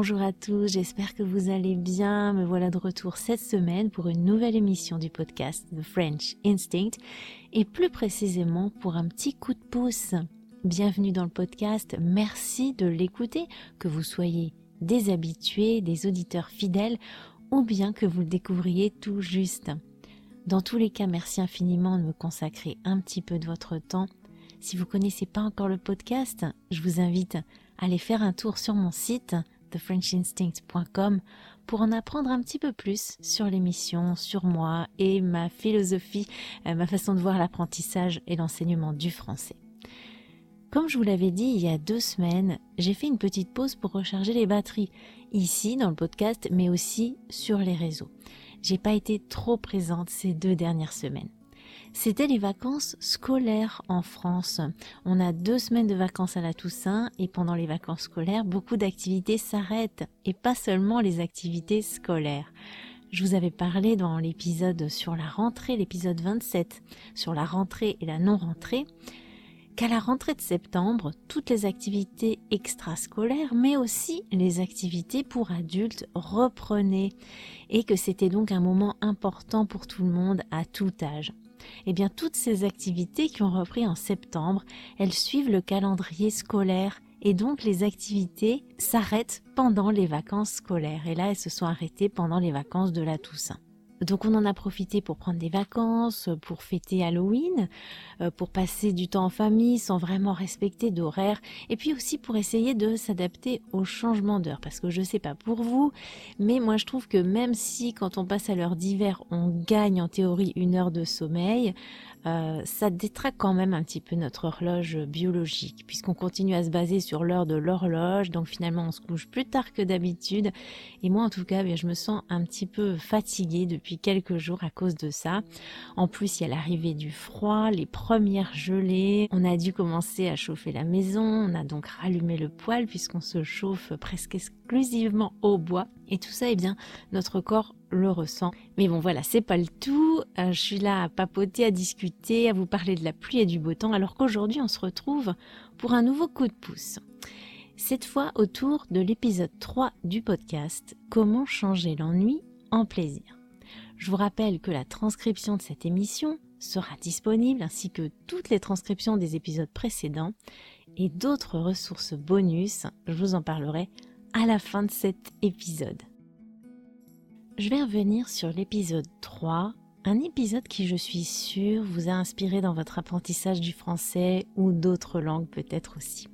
Bonjour à tous, j'espère que vous allez bien. Me voilà de retour cette semaine pour une nouvelle émission du podcast The French Instinct et plus précisément pour un petit coup de pouce. Bienvenue dans le podcast, merci de l'écouter, que vous soyez des habitués, des auditeurs fidèles ou bien que vous le découvriez tout juste. Dans tous les cas, merci infiniment de me consacrer un petit peu de votre temps. Si vous connaissez pas encore le podcast, je vous invite à aller faire un tour sur mon site thefrenchinstinct.com pour en apprendre un petit peu plus sur l'émission, sur moi et ma philosophie, euh, ma façon de voir l'apprentissage et l'enseignement du français. Comme je vous l'avais dit il y a deux semaines, j'ai fait une petite pause pour recharger les batteries, ici dans le podcast, mais aussi sur les réseaux. J'ai pas été trop présente ces deux dernières semaines c'était les vacances scolaires en France. On a deux semaines de vacances à la Toussaint et pendant les vacances scolaires, beaucoup d'activités s'arrêtent et pas seulement les activités scolaires. Je vous avais parlé dans l'épisode sur la rentrée, l'épisode 27, sur la rentrée et la non-rentrée, qu'à la rentrée de septembre, toutes les activités extrascolaires, mais aussi les activités pour adultes reprenaient et que c'était donc un moment important pour tout le monde à tout âge eh bien toutes ces activités qui ont repris en septembre, elles suivent le calendrier scolaire et donc les activités s'arrêtent pendant les vacances scolaires. Et là, elles se sont arrêtées pendant les vacances de la Toussaint. Donc on en a profité pour prendre des vacances, pour fêter Halloween, euh, pour passer du temps en famille sans vraiment respecter d'horaire, et puis aussi pour essayer de s'adapter au changement d'heure. Parce que je sais pas pour vous, mais moi je trouve que même si quand on passe à l'heure d'hiver, on gagne en théorie une heure de sommeil, euh, ça détraque quand même un petit peu notre horloge biologique, puisqu'on continue à se baser sur l'heure de l'horloge, donc finalement on se couche plus tard que d'habitude, et moi en tout cas, bien, je me sens un petit peu fatiguée depuis quelques jours à cause de ça. En plus, il y a l'arrivée du froid, les premières gelées, on a dû commencer à chauffer la maison, on a donc rallumé le poêle puisqu'on se chauffe presque exclusivement au bois, et tout ça, eh bien, notre corps le ressent. Mais bon, voilà, c'est pas le tout. Euh, je suis là à papoter, à discuter, à vous parler de la pluie et du beau temps, alors qu'aujourd'hui, on se retrouve pour un nouveau coup de pouce. Cette fois autour de l'épisode 3 du podcast Comment changer l'ennui en plaisir. Je vous rappelle que la transcription de cette émission sera disponible ainsi que toutes les transcriptions des épisodes précédents et d'autres ressources bonus, je vous en parlerai à la fin de cet épisode. Je vais revenir sur l'épisode 3, un épisode qui je suis sûre vous a inspiré dans votre apprentissage du français ou d'autres langues peut-être aussi.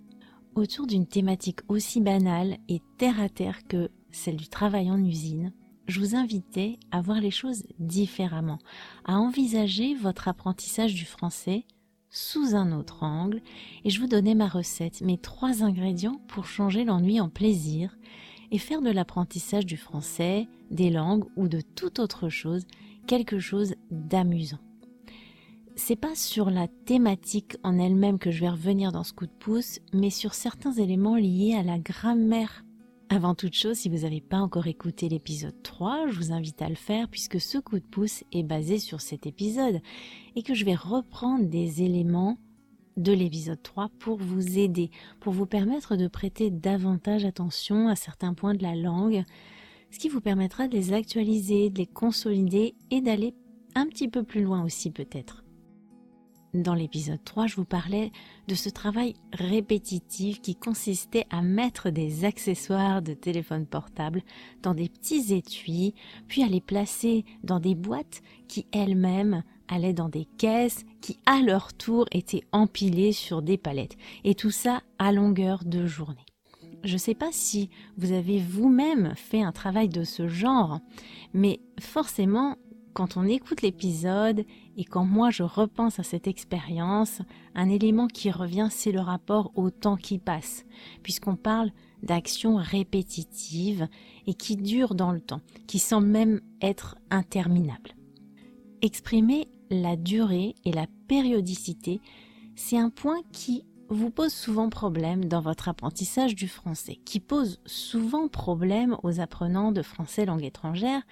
Autour d'une thématique aussi banale et terre à terre que celle du travail en usine, je vous invitais à voir les choses différemment, à envisager votre apprentissage du français sous un autre angle et je vous donnais ma recette, mes trois ingrédients pour changer l'ennui en plaisir et faire de l'apprentissage du français, des langues ou de toute autre chose quelque chose d'amusant. C'est pas sur la thématique en elle-même que je vais revenir dans ce coup de pouce, mais sur certains éléments liés à la grammaire avant toute chose, si vous n'avez pas encore écouté l'épisode 3, je vous invite à le faire puisque ce coup de pouce est basé sur cet épisode et que je vais reprendre des éléments de l'épisode 3 pour vous aider, pour vous permettre de prêter davantage attention à certains points de la langue, ce qui vous permettra de les actualiser, de les consolider et d'aller un petit peu plus loin aussi peut-être. Dans l'épisode 3, je vous parlais de ce travail répétitif qui consistait à mettre des accessoires de téléphone portable dans des petits étuis, puis à les placer dans des boîtes qui elles-mêmes allaient dans des caisses qui à leur tour étaient empilées sur des palettes. Et tout ça à longueur de journée. Je ne sais pas si vous avez vous-même fait un travail de ce genre, mais forcément, quand on écoute l'épisode et quand moi je repense à cette expérience, un élément qui revient, c'est le rapport au temps qui passe, puisqu'on parle d'actions répétitives et qui durent dans le temps, qui semblent même être interminables. Exprimer la durée et la périodicité, c'est un point qui vous pose souvent problème dans votre apprentissage du français, qui pose souvent problème aux apprenants de français langue étrangère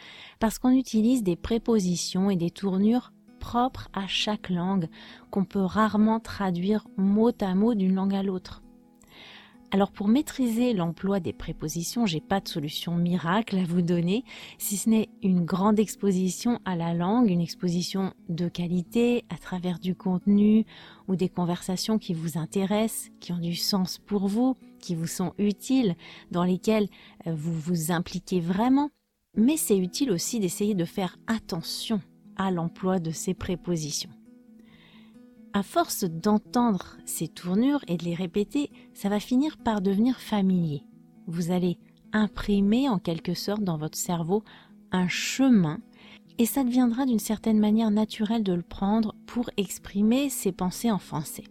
parce qu'on utilise des prépositions et des tournures propres à chaque langue qu'on peut rarement traduire mot à mot d'une langue à l'autre. Alors pour maîtriser l'emploi des prépositions, j'ai pas de solution miracle à vous donner, si ce n'est une grande exposition à la langue, une exposition de qualité à travers du contenu ou des conversations qui vous intéressent, qui ont du sens pour vous, qui vous sont utiles, dans lesquelles euh, vous vous impliquez vraiment. Mais c'est utile aussi d'essayer de faire attention à l'emploi de ces prépositions. À force d'entendre ces tournures et de les répéter, ça va finir par devenir familier. Vous allez imprimer en quelque sorte dans votre cerveau un chemin et ça deviendra d'une certaine manière naturelle de le prendre pour exprimer ses pensées en français.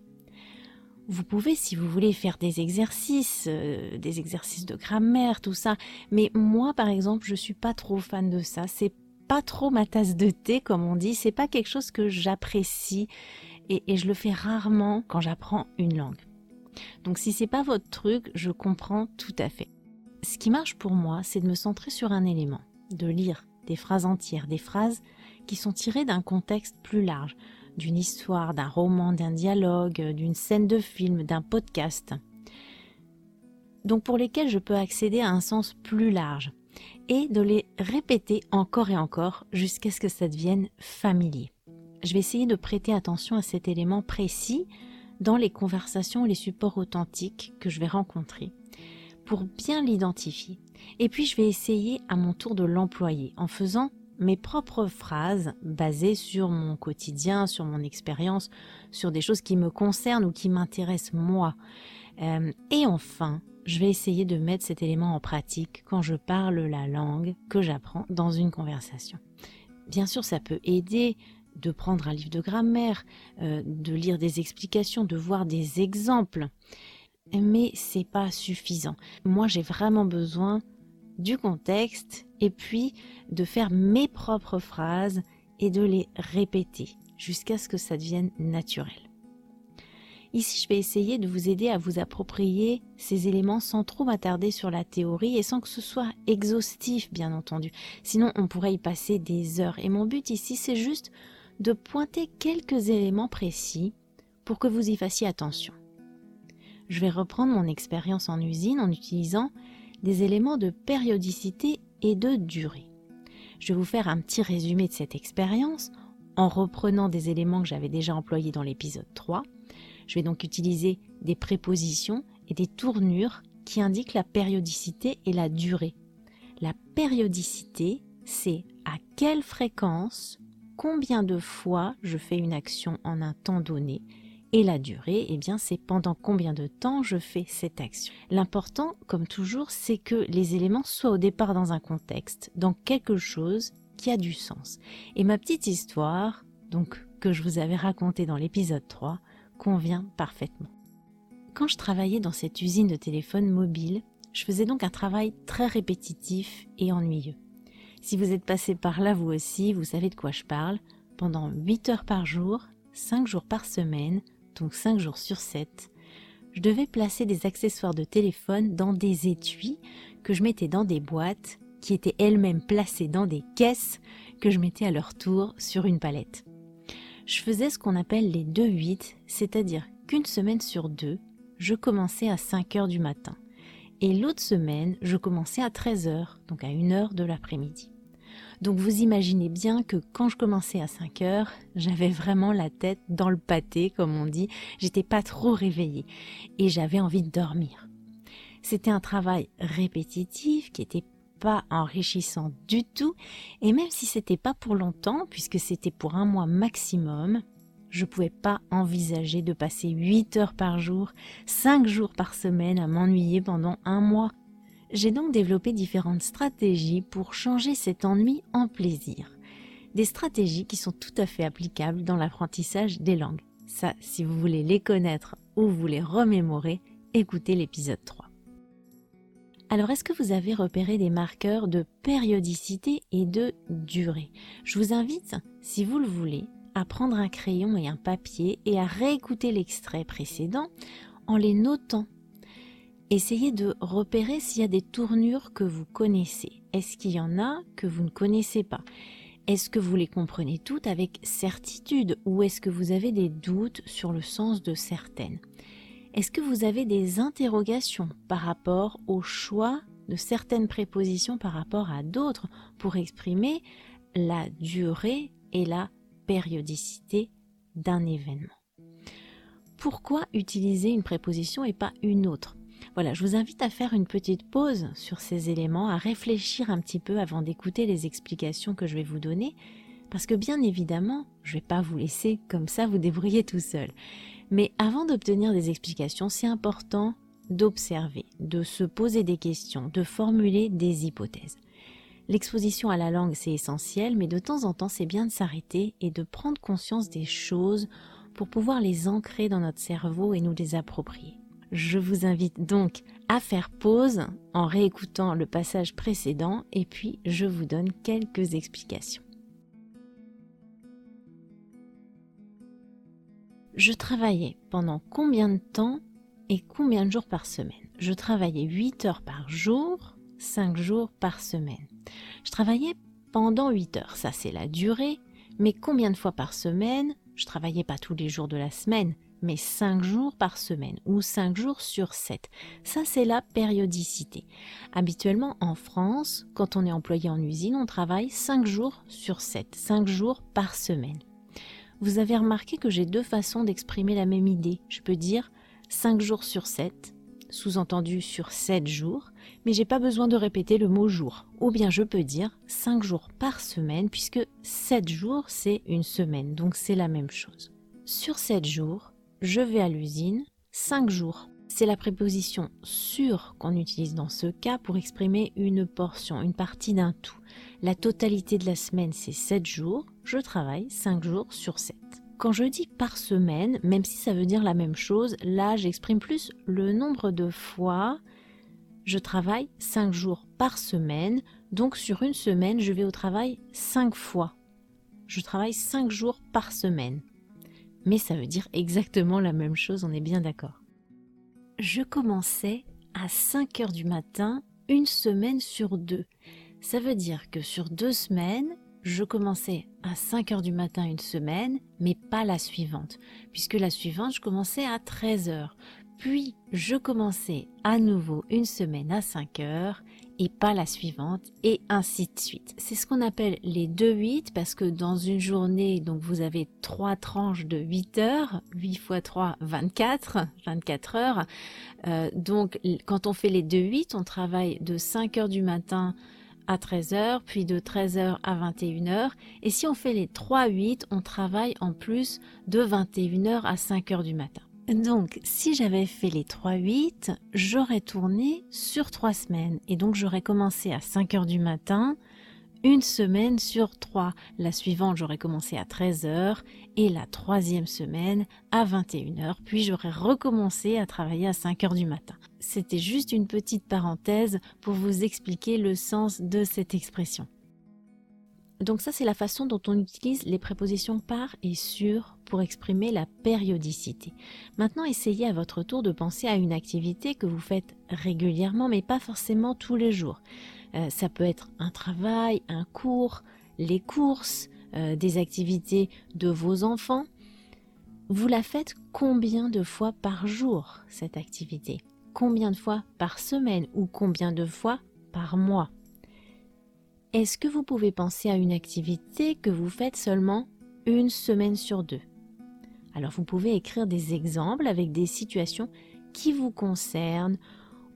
Vous pouvez, si vous voulez, faire des exercices, euh, des exercices de grammaire, tout ça. Mais moi, par exemple, je suis pas trop fan de ça. C'est pas trop ma tasse de thé, comme on dit. C'est pas quelque chose que j'apprécie et, je le fais rarement quand j'apprends une langue. Donc si c'est pas votre truc, je comprends tout à fait. Ce qui marche pour moi, c'est de me centrer sur un élément, de lire des phrases entières, des phrases qui sont tirées d'un contexte plus large, d'une histoire, d'un roman, d'un dialogue, d'une scène de film, d'un podcast. Donc pour lesquelles je peux accéder à un sens plus large et de les répéter encore et encore jusqu'à ce que ça devienne familier je vais essayer de prêter attention à cet élément précis dans les conversations et les supports authentiques que je vais rencontrer pour bien l'identifier. Et puis je vais essayer à mon tour de l'employer en faisant mes propres phrases basées sur mon quotidien, sur mon expérience, sur des choses qui me concernent ou qui m'intéressent moi. Euh, et enfin, je vais essayer de mettre cet élément en pratique quand je parle la langue que j'apprends dans une conversation. Bien sûr, ça peut aider de prendre un livre de grammaire, euh, de lire des explications, de voir des exemples. Mais c'est pas suffisant. Moi, j'ai vraiment besoin du contexte et puis de faire mes propres phrases et de les répéter jusqu'à ce que ça devienne naturel. Ici, je vais essayer de vous aider à vous approprier ces éléments sans trop m'attarder sur la théorie et sans que ce soit exhaustif, bien entendu. Sinon, on pourrait y passer des heures. Et mon but ici, c'est juste de pointer quelques éléments précis pour que vous y fassiez attention. Je vais reprendre mon expérience en usine en utilisant des éléments de périodicité et de durée. Je vais vous faire un petit résumé de cette expérience en reprenant des éléments que j'avais déjà employés dans l'épisode 3. Je vais donc utiliser des prépositions et des tournures qui indiquent la périodicité et la durée. La périodicité, c'est à quelle fréquence combien de fois je fais une action en un temps donné et la durée, eh bien, c'est pendant combien de temps je fais cette action. L'important, comme toujours, c'est que les éléments soient au départ dans un contexte, dans quelque chose qui a du sens. Et ma petite histoire, donc, que je vous avais racontée dans l'épisode 3, convient parfaitement. Quand je travaillais dans cette usine de téléphone mobile, je faisais donc un travail très répétitif et ennuyeux. Si vous êtes passé par là vous aussi, vous savez de quoi je parle. Pendant 8 heures par jour, 5 jours par semaine, donc 5 jours sur 7, je devais placer des accessoires de téléphone dans des étuis que je mettais dans des boîtes qui étaient elles-mêmes placées dans des caisses que je mettais à leur tour sur une palette. Je faisais ce qu'on appelle les 2-8, c'est-à-dire qu'une semaine sur deux, je commençais à 5 heures du matin. Et l'autre semaine, je commençais à 13 heures, donc à 1 heure de l'après-midi. Donc vous imaginez bien que quand je commençais à 5 heures, j'avais vraiment la tête dans le pâté, comme on dit. J'étais pas trop réveillée et j'avais envie de dormir. C'était un travail répétitif qui était pas enrichissant du tout et même si c'était pas pour longtemps puisque c'était pour un mois maximum, je pouvais pas envisager de passer 8 heures par jour, 5 jours par semaine à m'ennuyer pendant un mois. J'ai donc développé différentes stratégies pour changer cet ennui en plaisir. Des stratégies qui sont tout à fait applicables dans l'apprentissage des langues. Ça, si vous voulez les connaître ou vous les remémorer, écoutez l'épisode 3. Alors, est-ce que vous avez repéré des marqueurs de périodicité et de durée? Je vous invite, si vous le voulez, à prendre un crayon et un papier et à réécouter l'extrait précédent en les notant. Essayez de repérer s'il y a des tournures que vous connaissez. Est-ce qu'il y en a que vous ne connaissez pas? Est-ce que vous les comprenez toutes avec certitude ou est-ce que vous avez des doutes sur le sens de certaines? Est-ce que vous avez des interrogations par rapport au choix de certaines prépositions par rapport à d'autres pour exprimer la durée et la périodicité d'un événement. Pourquoi utiliser une préposition et pas une autre? Voilà, je vous invite à faire une petite pause sur ces éléments, à réfléchir un petit peu avant d'écouter les explications que je vais vous donner, parce que bien évidemment, je ne vais pas vous laisser comme ça vous débrouiller tout seul. Mais avant d'obtenir des explications, c'est important d'observer, de se poser des questions, de formuler des hypothèses. L'exposition à la langue, c'est essentiel, mais de temps en temps, c'est bien de s'arrêter et de prendre conscience des choses pour pouvoir les ancrer dans notre cerveau et nous les approprier. Je vous invite donc à faire pause en réécoutant le passage précédent et puis je vous donne quelques explications. Je travaillais pendant combien de temps et combien de jours par semaine? Je travaillais 8 heures par jour, 5 jours par semaine. Je travaillais pendant 8 heures, ça c'est la durée, mais combien de fois par semaine? Je travaillais pas tous les jours de la semaine, mais 5 jours par semaine ou 5 jours sur 7. Ça c'est la périodicité. Habituellement en France, quand on est employé en usine, on travaille 5 jours sur 7, 5 jours par semaine. Vous avez remarqué que j'ai deux façons d'exprimer la même idée. Je peux dire 5 jours sur 7 sous-entendu sur 7 jours, mais j'ai pas besoin de répéter le mot jour. Ou bien je peux dire 5 jours par semaine, puisque 7 jours c'est une semaine, donc c'est la même chose. Sur 7 jours, je vais à l'usine 5 jours. C'est la préposition sur qu'on utilise dans ce cas pour exprimer une portion, une partie d'un tout. La totalité de la semaine c'est 7 jours, je travaille 5 jours sur 7. Quand je dis par semaine, même si ça veut dire la même chose, là j'exprime plus le nombre de fois. Je travaille 5 jours par semaine, donc sur une semaine, je vais au travail 5 fois. Je travaille 5 jours par semaine. Mais ça veut dire exactement la même chose, on est bien d'accord. Je commençais à 5 heures du matin, une semaine sur deux. Ça veut dire que sur deux semaines, je commençais à 5 heures du matin une semaine, mais pas la suivante, puisque la suivante, je commençais à 13 heures. Puis, je commençais à nouveau une semaine à 5 heures et pas la suivante, et ainsi de suite. C'est ce qu'on appelle les 2-8, parce que dans une journée, donc vous avez trois tranches de 8 heures, 8 fois 3, 24, 24 heures. Euh, donc, quand on fait les 2-8, on travaille de 5 heures du matin à 13h, puis de 13h à 21h. Et si on fait les 3-8, on travaille en plus de 21h à 5h du matin. Donc, si j'avais fait les 3-8, j'aurais tourné sur 3 semaines. Et donc, j'aurais commencé à 5h du matin, une semaine sur trois. La suivante, j'aurais commencé à 13h et la troisième semaine à 21h, puis j'aurais recommencé à travailler à 5h du matin. C'était juste une petite parenthèse pour vous expliquer le sens de cette expression. Donc ça, c'est la façon dont on utilise les prépositions par et sur pour exprimer la périodicité. Maintenant, essayez à votre tour de penser à une activité que vous faites régulièrement, mais pas forcément tous les jours. Euh, ça peut être un travail, un cours, les courses, euh, des activités de vos enfants. Vous la faites combien de fois par jour, cette activité? Combien de fois par semaine ou combien de fois par mois? Est-ce que vous pouvez penser à une activité que vous faites seulement une semaine sur deux? Alors vous pouvez écrire des exemples avec des situations qui vous concernent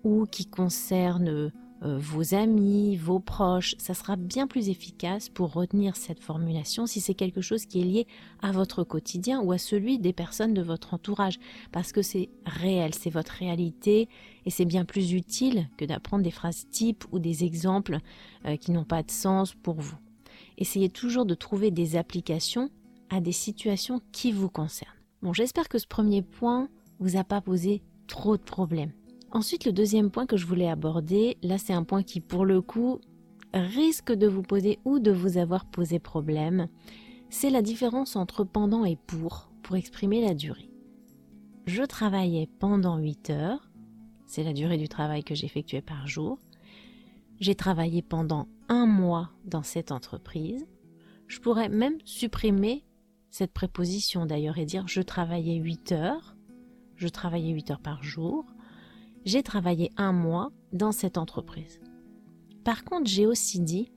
ou qui concernent euh, vos amis, vos proches, ça sera bien plus efficace pour retenir cette formulation si c'est quelque chose qui est lié à votre quotidien ou à celui des personnes de votre entourage, parce que c'est réel, c'est votre réalité et c'est bien plus utile que d'apprendre des phrases types ou des exemples euh, qui n'ont pas de sens pour vous. Essayez toujours de trouver des applications à des situations qui vous concernent. Bon, j'espère que ce premier point vous a pas posé trop de problèmes. Ensuite, le deuxième point que je voulais aborder, là c'est un point qui pour le coup risque de vous poser ou de vous avoir posé problème, c'est la différence entre pendant et pour, pour exprimer la durée. Je travaillais pendant 8 heures, c'est la durée du travail que j'effectuais par jour. J'ai travaillé pendant un mois dans cette entreprise. Je pourrais même supprimer cette préposition d'ailleurs et dire je travaillais 8 heures, je travaillais 8 heures par jour, j'ai travaillé un mois dans cette entreprise. Par contre, j'ai aussi dit,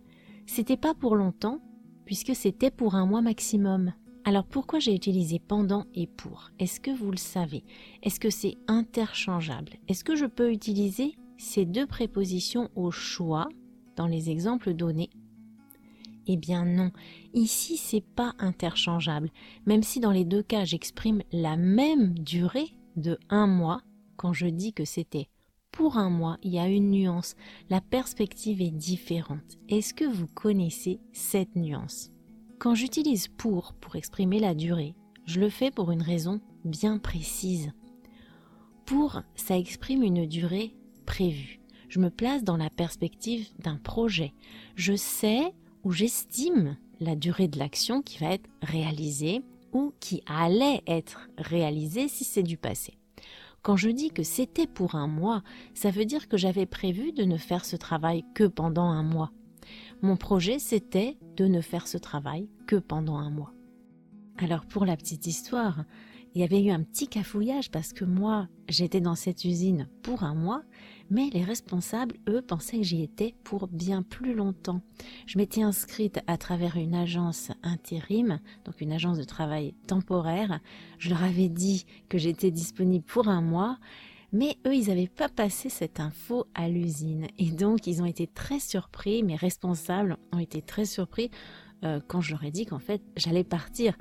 c'était pas pour longtemps, puisque c'était pour un mois maximum. Alors pourquoi j'ai utilisé pendant et pour? Est-ce que vous le savez? Est-ce que c'est interchangeable? Est-ce que je peux utiliser ces deux prépositions au choix dans les exemples donnés? Eh bien non, ici c'est pas interchangeable, même si dans les deux cas j'exprime la même durée de un mois quand je dis que c'était pour un mois, il y a une nuance. La perspective est différente. Est-ce que vous connaissez cette nuance? Quand j'utilise pour pour exprimer la durée, je le fais pour une raison bien précise. Pour, ça exprime une durée prévue. Je me place dans la perspective d'un projet. Je sais ou j'estime la durée de l'action qui va être réalisée ou qui allait être réalisée si c'est du passé. Quand je dis que c'était pour un mois, ça veut dire que j'avais prévu de ne faire ce travail que pendant un mois. Mon projet, c'était de ne faire ce travail que pendant un mois. Alors pour la petite histoire, il y avait eu un petit cafouillage parce que moi, j'étais dans cette usine pour un mois, mais les responsables, eux, pensaient que j'y étais pour bien plus longtemps. Je m'étais inscrite à travers une agence intérim, donc une agence de travail temporaire. Je leur avais dit que j'étais disponible pour un mois, mais eux, ils n'avaient pas passé cette info à l'usine. Et donc, ils ont été très surpris, mes responsables ont été très surpris euh, quand je leur ai dit qu'en fait j'allais partir.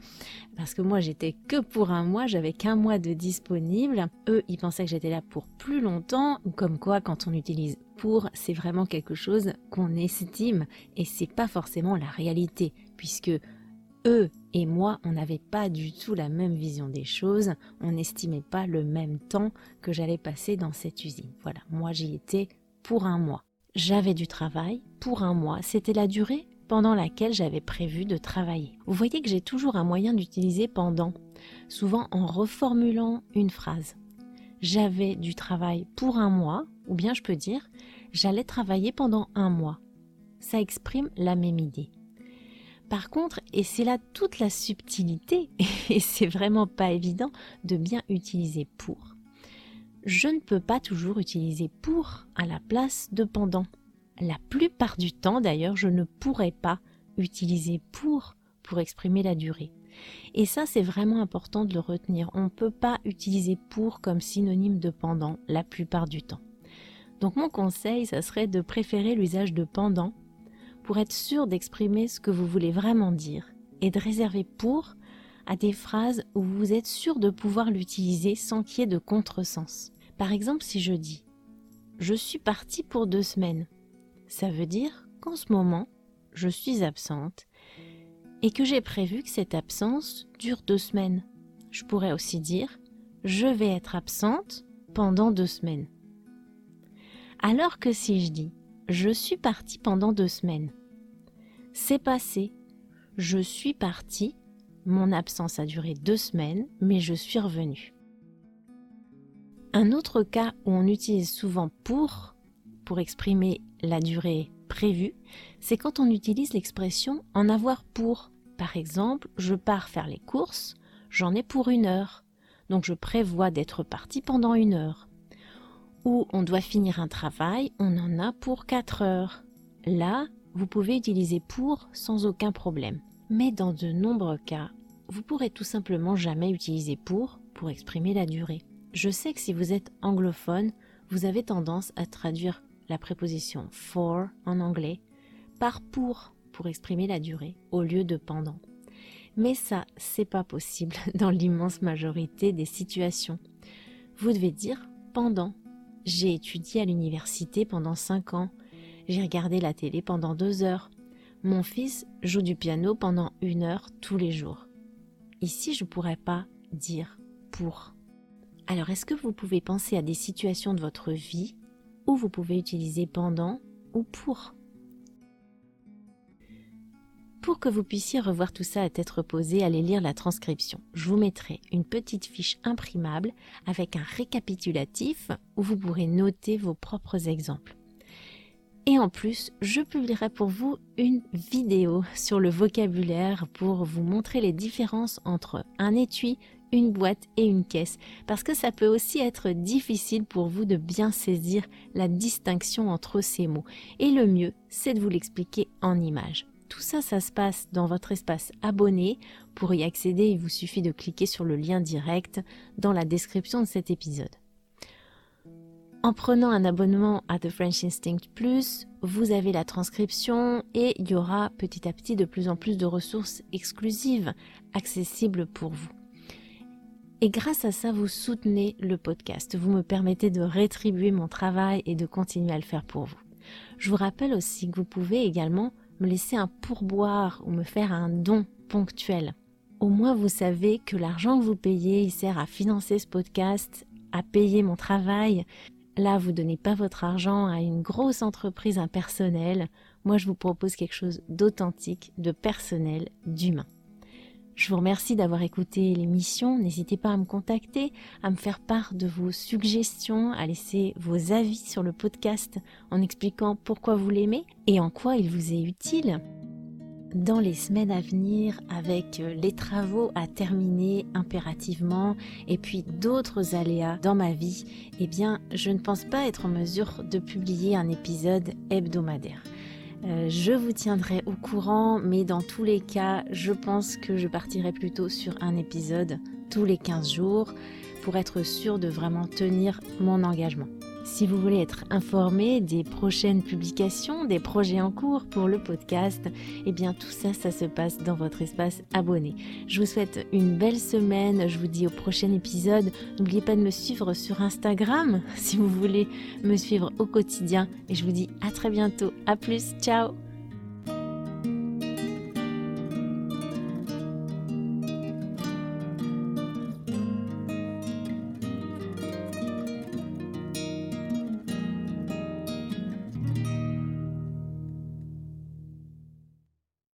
Parce que moi j'étais que pour un mois, j'avais qu'un mois de disponible. Eux, ils pensaient que j'étais là pour plus longtemps. Comme quoi, quand on utilise pour, c'est vraiment quelque chose qu'on estime et c'est pas forcément la réalité. Puisque eux et moi, on n'avait pas du tout la même vision des choses, on n'estimait pas le même temps que j'allais passer dans cette usine. Voilà, moi j'y étais pour un mois. J'avais du travail pour un mois, c'était la durée pendant laquelle j'avais prévu de travailler. Vous voyez que j'ai toujours un moyen d'utiliser pendant, souvent en reformulant une phrase. J'avais du travail pour un mois, ou bien je peux dire j'allais travailler pendant un mois. Ça exprime la même idée. Par contre, et c'est là toute la subtilité, et c'est vraiment pas évident de bien utiliser pour. Je ne peux pas toujours utiliser pour à la place de pendant. La plupart du temps, d'ailleurs, je ne pourrais pas utiliser pour pour exprimer la durée. Et ça, c'est vraiment important de le retenir. On ne peut pas utiliser pour comme synonyme de pendant la plupart du temps. Donc mon conseil, ça serait de préférer l'usage de pendant pour être sûr d'exprimer ce que vous voulez vraiment dire et de réserver pour à des phrases où vous êtes sûr de pouvoir l'utiliser sans qu'il y ait de contresens. Par exemple, si je dis Je suis parti pour deux semaines, ça veut dire qu'en ce moment, je suis absente et que j'ai prévu que cette absence dure deux semaines. Je pourrais aussi dire je vais être absente pendant deux semaines. Alors que si je dis je suis partie pendant deux semaines, c'est passé. Je suis partie, mon absence a duré deux semaines, mais je suis revenue. Un autre cas où on utilise souvent pour pour exprimer la durée prévue, c'est quand on utilise l'expression en avoir pour. Par exemple, je pars faire les courses, j'en ai pour une heure, donc je prévois d'être parti pendant une heure. Ou on doit finir un travail, on en a pour quatre heures. Là, vous pouvez utiliser pour sans aucun problème. Mais dans de nombreux cas, vous pourrez tout simplement jamais utiliser pour pour exprimer la durée. Je sais que si vous êtes anglophone, vous avez tendance à traduire la préposition for en anglais par pour pour exprimer la durée au lieu de pendant. Mais ça, c'est pas possible dans l'immense majorité des situations. Vous devez dire pendant. J'ai étudié à l'université pendant 5 ans. J'ai regardé la télé pendant 2 heures. Mon fils joue du piano pendant une heure tous les jours. Ici, je pourrais pas dire pour. Alors, est-ce que vous pouvez penser à des situations de votre vie où vous pouvez utiliser pendant ou pour pour que vous puissiez revoir tout ça à tête reposée, allez lire la transcription. Je vous mettrai une petite fiche imprimable avec un récapitulatif où vous pourrez noter vos propres exemples. Et en plus, je publierai pour vous une vidéo sur le vocabulaire pour vous montrer les différences entre un étui, une boîte et une caisse, parce que ça peut aussi être difficile pour vous de bien saisir la distinction entre ces mots. Et le mieux, c'est de vous l'expliquer en images. Tout ça, ça se passe dans votre espace abonné. Pour y accéder, il vous suffit de cliquer sur le lien direct dans la description de cet épisode. En prenant un abonnement à The French Instinct Plus, vous avez la transcription et il y aura petit à petit de plus en plus de ressources exclusives accessibles pour vous. Et grâce à ça, vous soutenez le podcast. Vous me permettez de rétribuer mon travail et de continuer à le faire pour vous. Je vous rappelle aussi que vous pouvez également me laisser un pourboire ou me faire un don ponctuel. Au moins vous savez que l'argent que vous payez, il sert à financer ce podcast, à payer mon travail. Là, vous donnez pas votre argent à une grosse entreprise impersonnelle. Moi, je vous propose quelque chose d'authentique, de personnel, d'humain. Je vous remercie d'avoir écouté l'émission. N'hésitez pas à me contacter, à me faire part de vos suggestions, à laisser vos avis sur le podcast en expliquant pourquoi vous l'aimez et en quoi il vous est utile. Dans les semaines à venir, avec les travaux à terminer impérativement et puis d'autres aléas dans ma vie, eh bien, je ne pense pas être en mesure de publier un épisode hebdomadaire. Euh, je vous tiendrai au courant, mais dans tous les cas, je pense que je partirai plutôt sur un épisode tous les 15 jours pour être sûr de vraiment tenir mon engagement. Si vous voulez être informé des prochaines publications, des projets en cours pour le podcast, eh bien tout ça, ça se passe dans votre espace abonné. Je vous souhaite une belle semaine, je vous dis au prochain épisode. N'oubliez pas de me suivre sur Instagram si vous voulez me suivre au quotidien et je vous dis à très bientôt. À plus, ciao